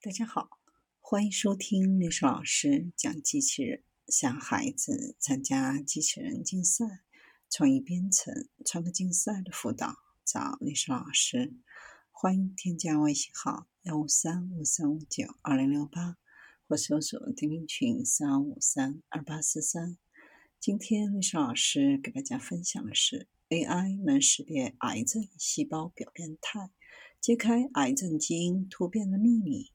大家好，欢迎收听历史老师讲机器人。想孩子参加机器人竞赛、创意编程、创客竞赛的辅导，找历史老师。欢迎添加微信号幺五三五三五九二零六八，或搜索钉钉群三五三二八四三。今天历史老师给大家分享的是 AI 能识别癌症细胞表变态，揭开癌症基因突变的秘密。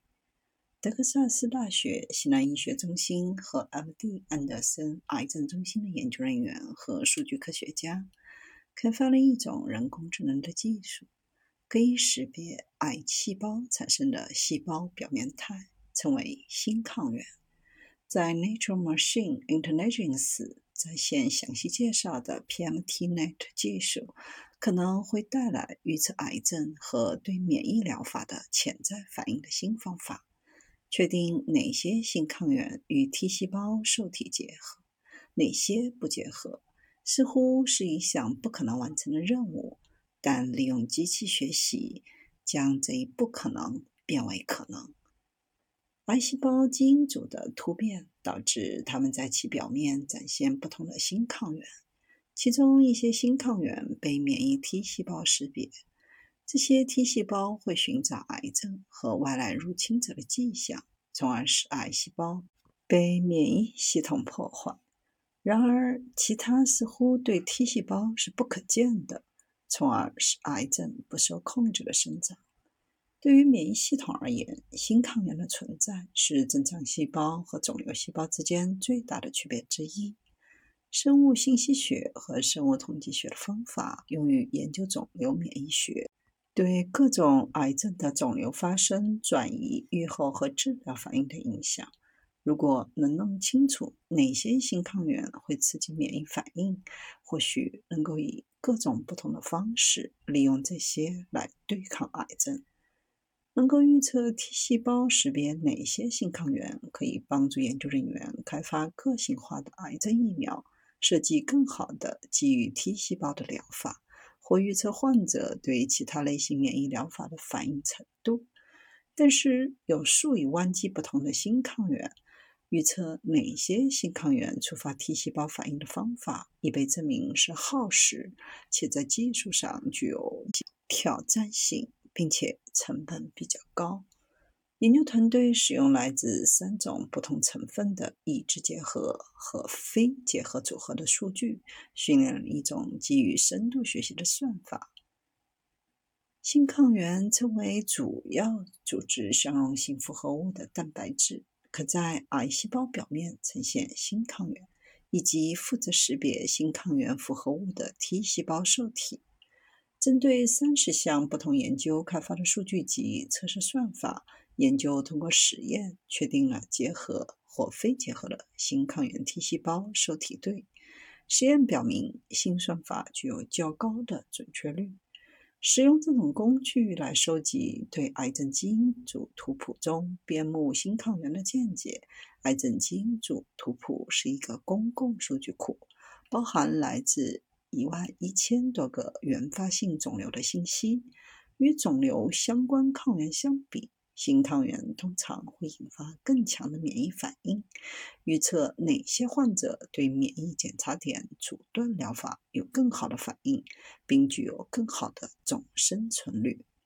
德克萨斯大学西南医学中心和 M.D. 安德森癌症中心的研究人员和数据科学家开发了一种人工智能的技术，可以识别癌细胞产生的细胞表面态，称为新抗原。在 Nature Machine Intelligence 在线详细介绍的 PMT-Net 技术，可能会带来预测癌症和对免疫疗法的潜在反应的新方法。确定哪些新抗原与 T 细胞受体结合，哪些不结合，似乎是一项不可能完成的任务。但利用机器学习，将这一不可能变为可能。癌细胞基因组的突变导致它们在其表面展现不同的新抗原，其中一些新抗原被免疫 T 细胞识别。这些 T 细胞会寻找癌症和外来入侵者的迹象，从而使癌细胞被免疫系统破坏。然而，其他似乎对 T 细胞是不可见的，从而使癌症不受控制的生长。对于免疫系统而言，新抗原的存在是正常细胞和肿瘤细胞之间最大的区别之一。生物信息学和生物统计学的方法用于研究肿瘤免疫学。对各种癌症的肿瘤发生、转移、预后和治疗反应的影响。如果能弄清楚哪些新抗原会刺激免疫反应，或许能够以各种不同的方式利用这些来对抗癌症。能够预测 T 细胞识别哪些新抗原，可以帮助研究人员开发个性化的癌症疫苗，设计更好的基于 T 细胞的疗法。或预测患者对其他类型免疫疗法的反应程度，但是有数以万计不同的新抗原，预测哪些新抗原触发 T 细胞反应的方法已被证明是耗时且在技术上具有挑战性，并且成本比较高。研究团队使用来自三种不同成分的已知结合和非结合组合的数据，训练了一种基于深度学习的算法。新抗原称为主要组织相容性复合物的蛋白质，可在癌细胞表面呈现新抗原，以及负责识别新抗原复合物的 T 细胞受体。针对三十项不同研究开发的数据集测试算法。研究通过实验确定了结合或非结合的新抗原 T 细胞受体对。实验表明，新算法具有较高的准确率。使用这种工具来收集对癌症基因组图谱中边牧新抗原的见解。癌症基因组图谱是一个公共数据库，包含来自一万一千多个原发性肿瘤的信息。与肿瘤相关抗原相比，新抗原通常会引发更强的免疫反应。预测哪些患者对免疫检查点阻断疗法有更好的反应，并具有更好的总生存率。